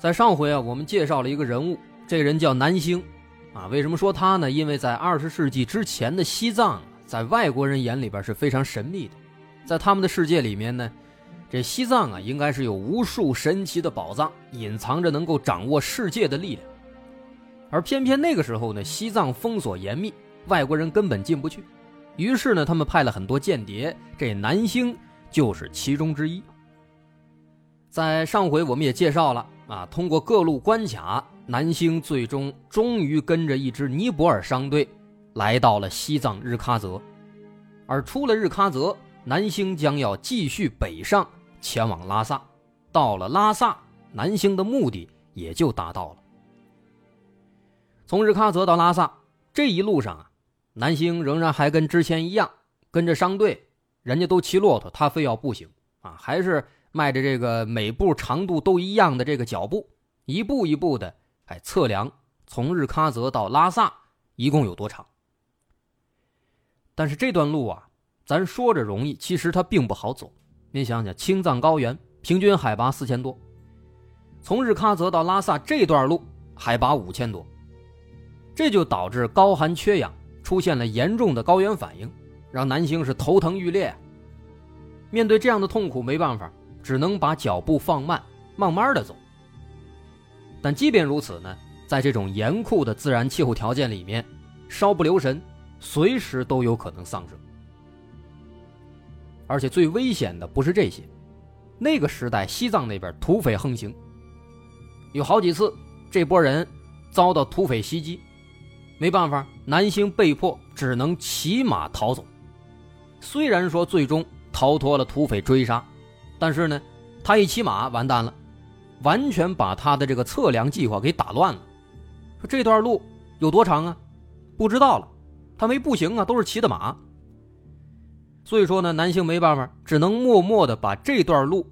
在上回啊，我们介绍了一个人物，这人叫南星，啊，为什么说他呢？因为在二十世纪之前的西藏，在外国人眼里边是非常神秘的，在他们的世界里面呢，这西藏啊，应该是有无数神奇的宝藏，隐藏着能够掌握世界的力量。而偏偏那个时候呢，西藏封锁严密，外国人根本进不去。于是呢，他们派了很多间谍，这南星就是其中之一。在上回我们也介绍了啊，通过各路关卡，南星最终终于跟着一支尼泊尔商队来到了西藏日喀则，而出了日喀则，南星将要继续北上前往拉萨。到了拉萨，南星的目的也就达到了。从日喀则到拉萨这一路上啊。南星仍然还跟之前一样，跟着商队，人家都骑骆驼，他非要步行啊，还是迈着这个每步长度都一样的这个脚步，一步一步的哎测量从日喀则到拉萨一共有多长。但是这段路啊，咱说着容易，其实它并不好走。您想想，青藏高原平均海拔四千多，从日喀则到拉萨这段路海拔五千多，这就导致高寒缺氧。出现了严重的高原反应，让南星是头疼欲裂。面对这样的痛苦，没办法，只能把脚步放慢，慢慢的走。但即便如此呢，在这种严酷的自然气候条件里面，稍不留神，随时都有可能丧生。而且最危险的不是这些，那个时代西藏那边土匪横行，有好几次这波人遭到土匪袭击。没办法，南星被迫只能骑马逃走。虽然说最终逃脱了土匪追杀，但是呢，他一骑马完蛋了，完全把他的这个测量计划给打乱了。说这段路有多长啊？不知道了，他没步行啊，都是骑的马。所以说呢，南星没办法，只能默默的把这段路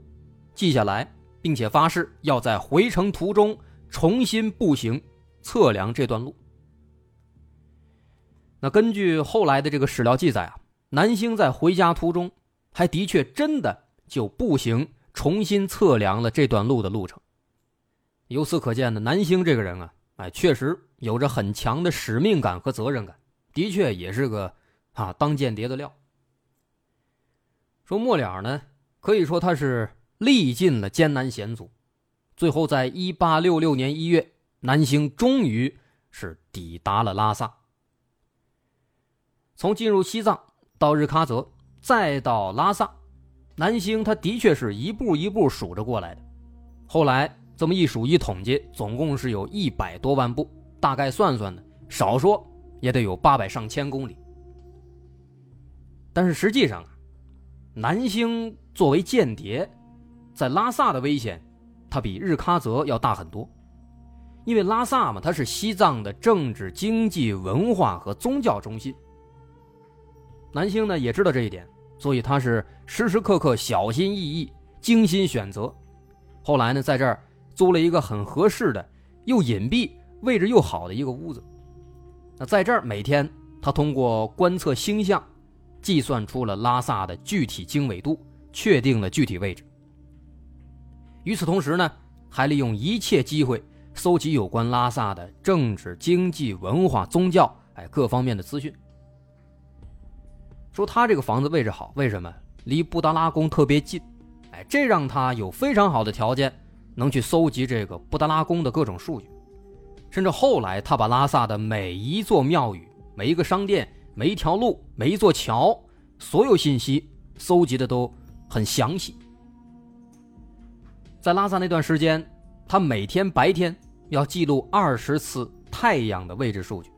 记下来，并且发誓要在回程途中重新步行测量这段路。那根据后来的这个史料记载啊，南星在回家途中，还的确真的就步行重新测量了这段路的路程。由此可见呢，南星这个人啊，哎，确实有着很强的使命感和责任感，的确也是个啊当间谍的料。说末了呢，可以说他是历尽了艰难险阻，最后在一八六六年一月，南星终于是抵达了拉萨。从进入西藏到日喀则，再到拉萨，南星他的确是一步一步数着过来的。后来这么一数一统计，总共是有一百多万步，大概算算呢，少说也得有八百上千公里。但是实际上啊，南星作为间谍，在拉萨的危险，它比日喀则要大很多，因为拉萨嘛，它是西藏的政治、经济、文化和宗教中心。南星呢也知道这一点，所以他是时时刻刻小心翼翼、精心选择。后来呢，在这儿租了一个很合适的、又隐蔽、位置又好的一个屋子。那在这儿每天，他通过观测星象，计算出了拉萨的具体经纬度，确定了具体位置。与此同时呢，还利用一切机会搜集有关拉萨的政治、经济、文化、宗教哎各方面的资讯。说他这个房子位置好，为什么？离布达拉宫特别近，哎，这让他有非常好的条件，能去搜集这个布达拉宫的各种数据。甚至后来，他把拉萨的每一座庙宇、每一个商店、每一条路、每一座桥，所有信息搜集的都很详细。在拉萨那段时间，他每天白天要记录二十次太阳的位置数据，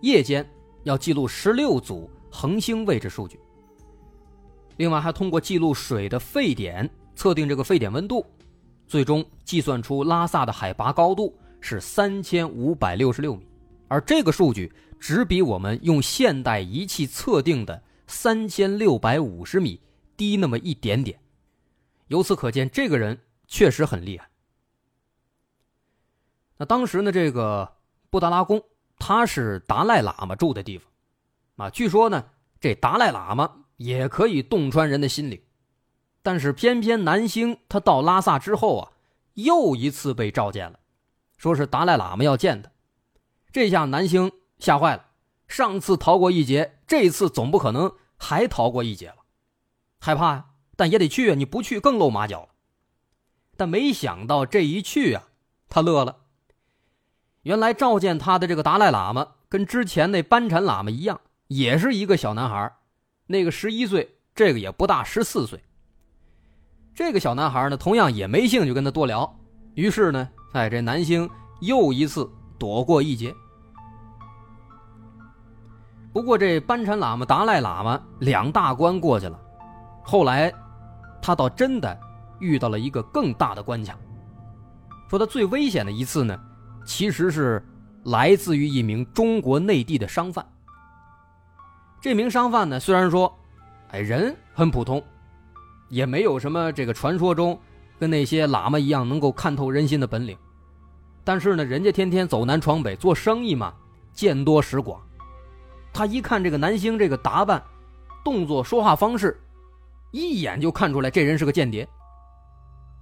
夜间要记录十六组。恒星位置数据。另外，还通过记录水的沸点，测定这个沸点温度，最终计算出拉萨的海拔高度是三千五百六十六米，而这个数据只比我们用现代仪器测定的三千六百五十米低那么一点点。由此可见，这个人确实很厉害。那当时呢，这个布达拉宫，它是达赖喇嘛住的地方，啊，据说呢，这达赖喇嘛也可以洞穿人的心灵，但是偏偏南星他到拉萨之后啊，又一次被召见了，说是达赖喇嘛要见他，这下南星吓坏了，上次逃过一劫，这次总不可能还逃过一劫了，害怕呀，但也得去啊，你不去更露马脚了，但没想到这一去啊，他乐了。原来召见他的这个达赖喇嘛，跟之前那班禅喇嘛一样，也是一个小男孩那个十一岁，这个也不大十四岁。这个小男孩呢，同样也没兴趣跟他多聊。于是呢，哎，这南星又一次躲过一劫。不过这班禅喇嘛、达赖喇嘛两大关过去了，后来他倒真的遇到了一个更大的关卡。说他最危险的一次呢。其实是来自于一名中国内地的商贩。这名商贩呢，虽然说，哎，人很普通，也没有什么这个传说中跟那些喇嘛一样能够看透人心的本领，但是呢，人家天天走南闯北做生意嘛，见多识广。他一看这个南星这个打扮、动作、说话方式，一眼就看出来这人是个间谍。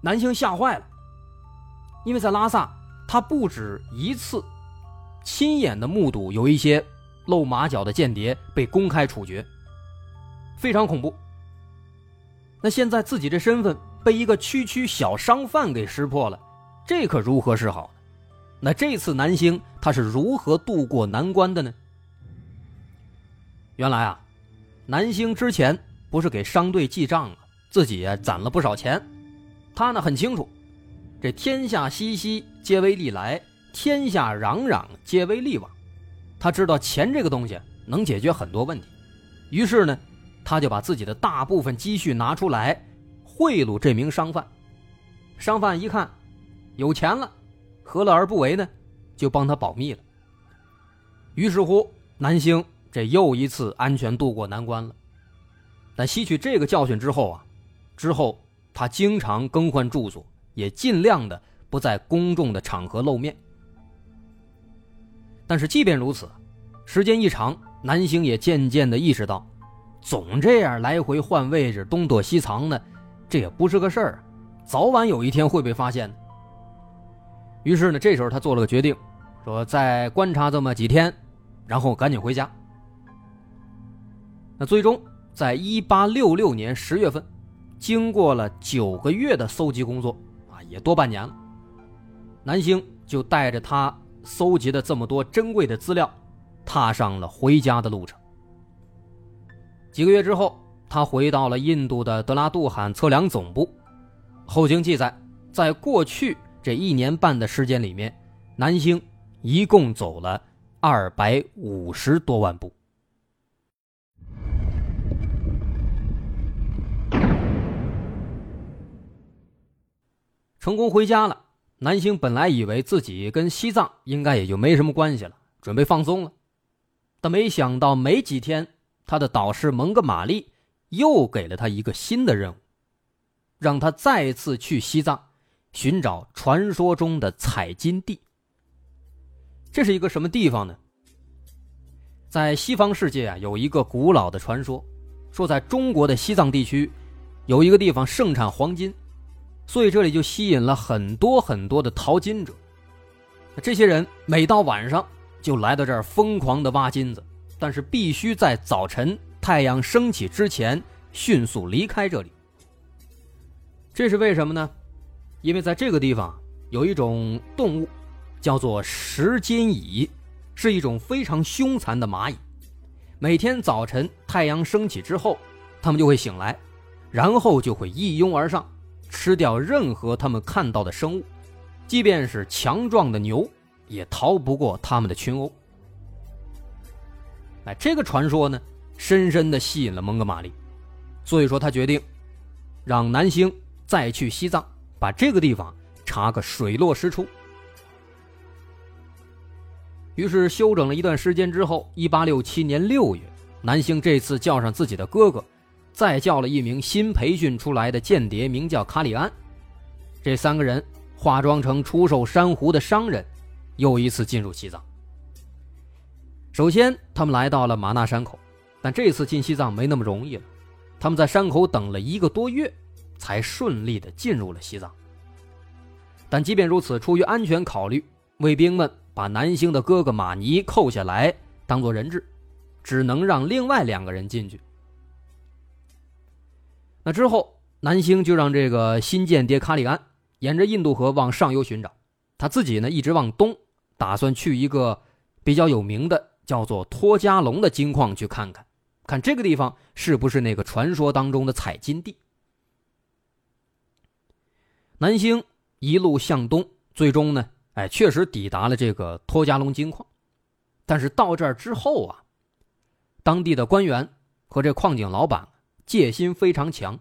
南星吓坏了，因为在拉萨。他不止一次亲眼的目睹有一些露马脚的间谍被公开处决，非常恐怖。那现在自己这身份被一个区区小商贩给识破了，这可如何是好呢？那这次南星他是如何渡过难关的呢？原来啊，南星之前不是给商队记账啊，自己攒了不少钱，他呢很清楚。这天下熙熙，皆为利来；天下攘攘，皆为利往。他知道钱这个东西能解决很多问题，于是呢，他就把自己的大部分积蓄拿出来贿赂这名商贩。商贩一看有钱了，何乐而不为呢？就帮他保密了。于是乎，南星这又一次安全渡过难关了。但吸取这个教训之后啊，之后他经常更换住所。也尽量的不在公众的场合露面。但是即便如此，时间一长，南星也渐渐的意识到，总这样来回换位置、东躲西藏呢，这也不是个事儿，早晚有一天会被发现的。于是呢，这时候他做了个决定，说再观察这么几天，然后赶紧回家。那最终，在一八六六年十月份，经过了九个月的搜集工作啊。也多半年了，南星就带着他搜集的这么多珍贵的资料，踏上了回家的路程。几个月之后，他回到了印度的德拉杜罕测量总部。后经记载，在过去这一年半的时间里面，南星一共走了二百五十多万步。成功回家了，南星本来以为自己跟西藏应该也就没什么关系了，准备放松了，但没想到没几天，他的导师蒙哥马利又给了他一个新的任务，让他再次去西藏寻找传说中的采金地。这是一个什么地方呢？在西方世界啊，有一个古老的传说，说在中国的西藏地区，有一个地方盛产黄金。所以这里就吸引了很多很多的淘金者，这些人每到晚上就来到这儿疯狂的挖金子，但是必须在早晨太阳升起之前迅速离开这里。这是为什么呢？因为在这个地方有一种动物，叫做石金蚁，是一种非常凶残的蚂蚁。每天早晨太阳升起之后，它们就会醒来，然后就会一拥而上。吃掉任何他们看到的生物，即便是强壮的牛，也逃不过他们的群殴。哎，这个传说呢，深深的吸引了蒙哥马利，所以说他决定让南星再去西藏，把这个地方查个水落石出。于是休整了一段时间之后，一八六七年六月，南星这次叫上自己的哥哥，再叫了一名新培训出来的间谍，名叫卡里安。这三个人化妆成出售珊瑚的商人，又一次进入西藏。首先，他们来到了玛纳山口，但这次进西藏没那么容易了。他们在山口等了一个多月，才顺利的进入了西藏。但即便如此，出于安全考虑，卫兵们。把南星的哥哥马尼扣下来当做人质，只能让另外两个人进去。那之后，南星就让这个新间谍卡里安沿着印度河往上游寻找，他自己呢一直往东，打算去一个比较有名的叫做托加隆的金矿去看看，看这个地方是不是那个传说当中的采金地。南星一路向东，最终呢。哎，确实抵达了这个托加隆金矿，但是到这儿之后啊，当地的官员和这矿井老板戒心非常强，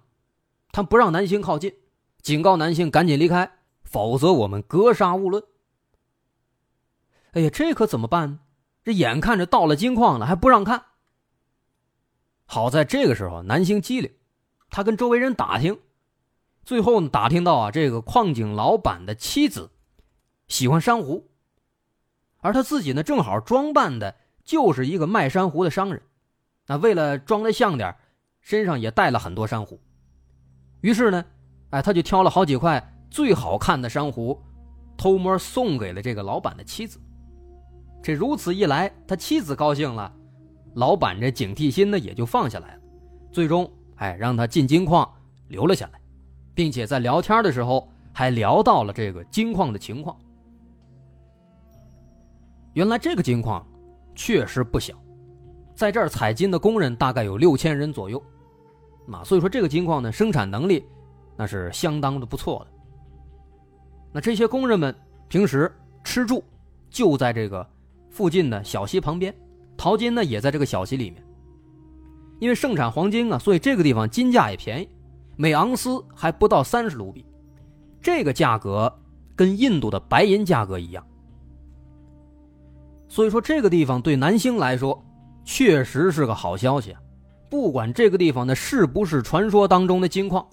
他不让南星靠近，警告南星赶紧离开，否则我们格杀勿论。哎呀，这可怎么办呢？这眼看着到了金矿了，还不让看。好在这个时候，南星机灵，他跟周围人打听，最后打听到啊，这个矿井老板的妻子。喜欢珊瑚，而他自己呢，正好装扮的就是一个卖珊瑚的商人。那为了装的像点身上也带了很多珊瑚。于是呢，哎，他就挑了好几块最好看的珊瑚，偷摸送给了这个老板的妻子。这如此一来，他妻子高兴了，老板这警惕心呢也就放下来了。最终，哎，让他进金矿留了下来，并且在聊天的时候还聊到了这个金矿的情况。原来这个金矿确实不小，在这儿采金的工人大概有六千人左右，啊，所以说这个金矿呢生产能力那是相当的不错的。那这些工人们平时吃住就在这个附近的小溪旁边，淘金呢也在这个小溪里面。因为盛产黄金啊，所以这个地方金价也便宜，每盎司还不到三十卢比，这个价格跟印度的白银价格一样。所以说，这个地方对南星来说，确实是个好消息啊！不管这个地方呢是不是传说当中的金矿，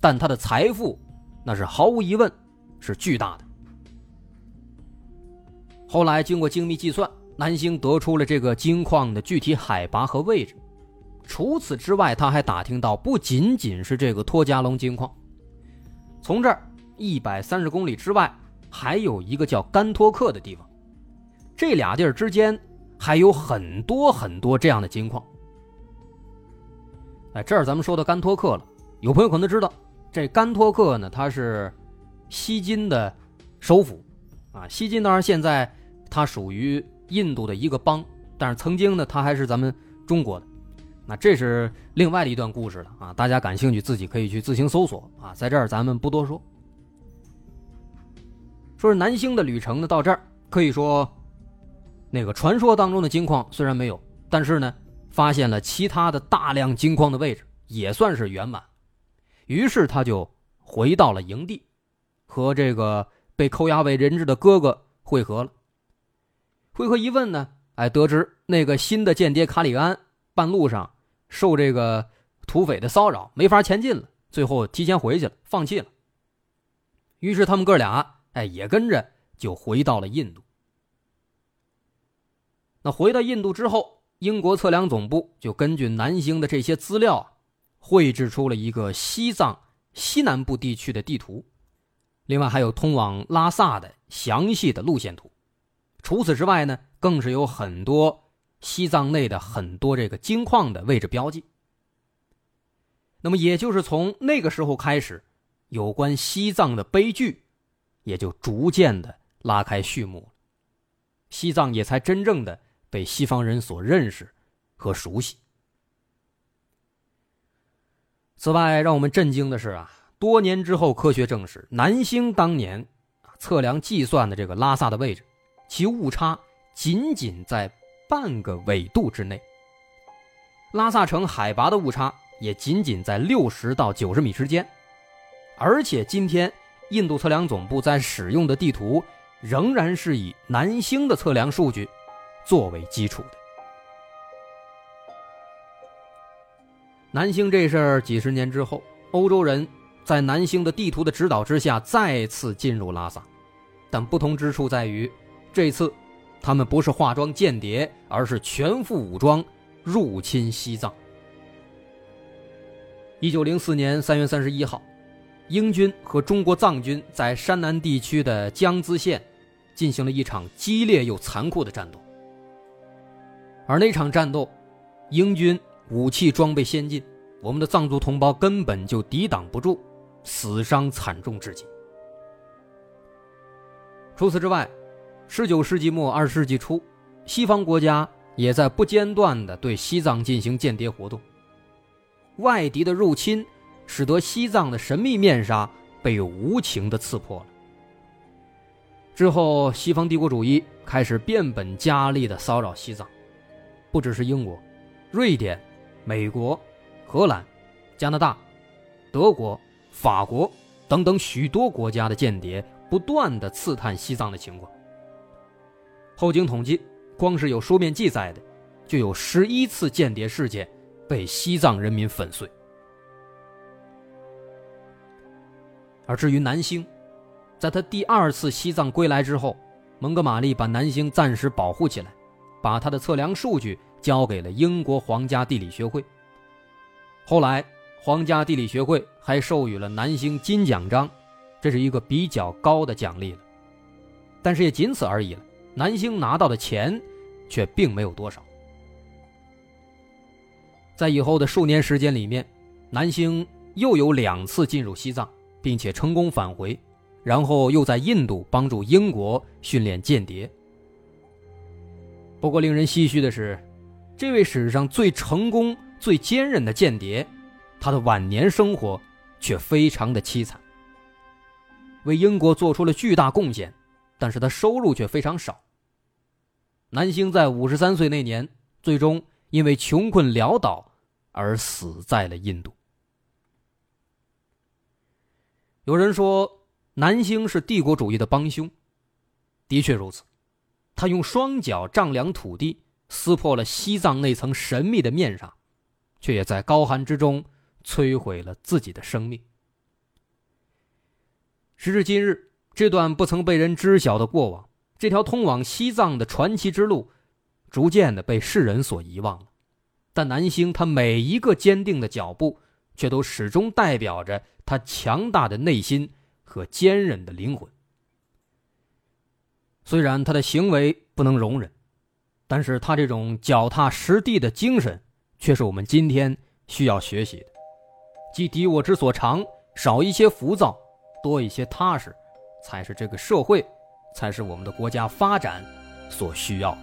但它的财富，那是毫无疑问是巨大的。后来经过精密计算，南星得出了这个金矿的具体海拔和位置。除此之外，他还打听到，不仅仅是这个托加隆金矿，从这儿一百三十公里之外，还有一个叫甘托克的地方。这俩地儿之间还有很多很多这样的金矿。哎，这儿咱们说到甘托克了，有朋友可能知道，这甘托克呢，它是锡金的首府啊。锡金当然现在它属于印度的一个邦，但是曾经呢，它还是咱们中国的。那这是另外的一段故事了啊，大家感兴趣自己可以去自行搜索啊，在这儿咱们不多说。说是南星的旅程呢，到这儿可以说。那个传说当中的金矿虽然没有，但是呢，发现了其他的大量金矿的位置，也算是圆满。于是他就回到了营地，和这个被扣押为人质的哥哥会合了。会合一问呢，哎，得知那个新的间谍卡里安半路上受这个土匪的骚扰，没法前进了，最后提前回去了，放弃了。于是他们哥俩，哎，也跟着就回到了印度。那回到印度之后，英国测量总部就根据南星的这些资料，绘制出了一个西藏西南部地区的地图，另外还有通往拉萨的详细的路线图。除此之外呢，更是有很多西藏内的很多这个金矿的位置标记。那么，也就是从那个时候开始，有关西藏的悲剧也就逐渐的拉开序幕了西藏也才真正的。被西方人所认识和熟悉。此外，让我们震惊的是啊，多年之后，科学证实，南星当年测量计算的这个拉萨的位置，其误差仅仅在半个纬度之内。拉萨城海拔的误差也仅仅在六十到九十米之间，而且今天印度测量总部在使用的地图仍然是以南星的测量数据作为基础的。南星这事儿几十年之后，欧洲人在南星的地图的指导之下再次进入拉萨，但不同之处在于，这次他们不是化妆间谍，而是全副武装入侵西藏。一九零四年三月三十一号。英军和中国藏军在山南地区的江孜县进行了一场激烈又残酷的战斗，而那场战斗，英军武器装备先进，我们的藏族同胞根本就抵挡不住，死伤惨重至极。除此之外，十九世纪末二十世纪初，西方国家也在不间断地对西藏进行间谍活动，外敌的入侵。使得西藏的神秘面纱被无情的刺破了。之后，西方帝国主义开始变本加厉的骚扰西藏，不只是英国、瑞典、美国、荷兰、加拿大、德国、法国等等许多国家的间谍不断的刺探西藏的情况。后经统计，光是有书面记载的，就有十一次间谍事件被西藏人民粉碎。而至于南星，在他第二次西藏归来之后，蒙哥马利把南星暂时保护起来，把他的测量数据交给了英国皇家地理学会。后来，皇家地理学会还授予了南星金奖章，这是一个比较高的奖励了。但是也仅此而已了，南星拿到的钱却并没有多少。在以后的数年时间里面，南星又有两次进入西藏。并且成功返回，然后又在印度帮助英国训练间谍。不过，令人唏嘘的是，这位史上最成功、最坚韧的间谍，他的晚年生活却非常的凄惨。为英国做出了巨大贡献，但是他收入却非常少。南星在五十三岁那年，最终因为穷困潦倒而死在了印度。有人说南星是帝国主义的帮凶，的确如此。他用双脚丈量土地，撕破了西藏那层神秘的面纱，却也在高寒之中摧毁了自己的生命。时至今日，这段不曾被人知晓的过往，这条通往西藏的传奇之路，逐渐的被世人所遗忘了。但南星他每一个坚定的脚步，却都始终代表着。他强大的内心和坚韧的灵魂，虽然他的行为不能容忍，但是他这种脚踏实地的精神，却是我们今天需要学习的。即敌我之所长，少一些浮躁，多一些踏实，才是这个社会，才是我们的国家发展所需要。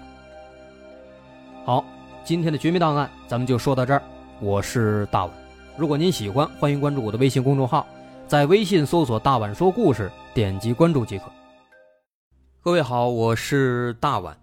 好，今天的绝密档案咱们就说到这儿，我是大碗。如果您喜欢，欢迎关注我的微信公众号，在微信搜索“大碗说故事”，点击关注即可。各位好，我是大碗。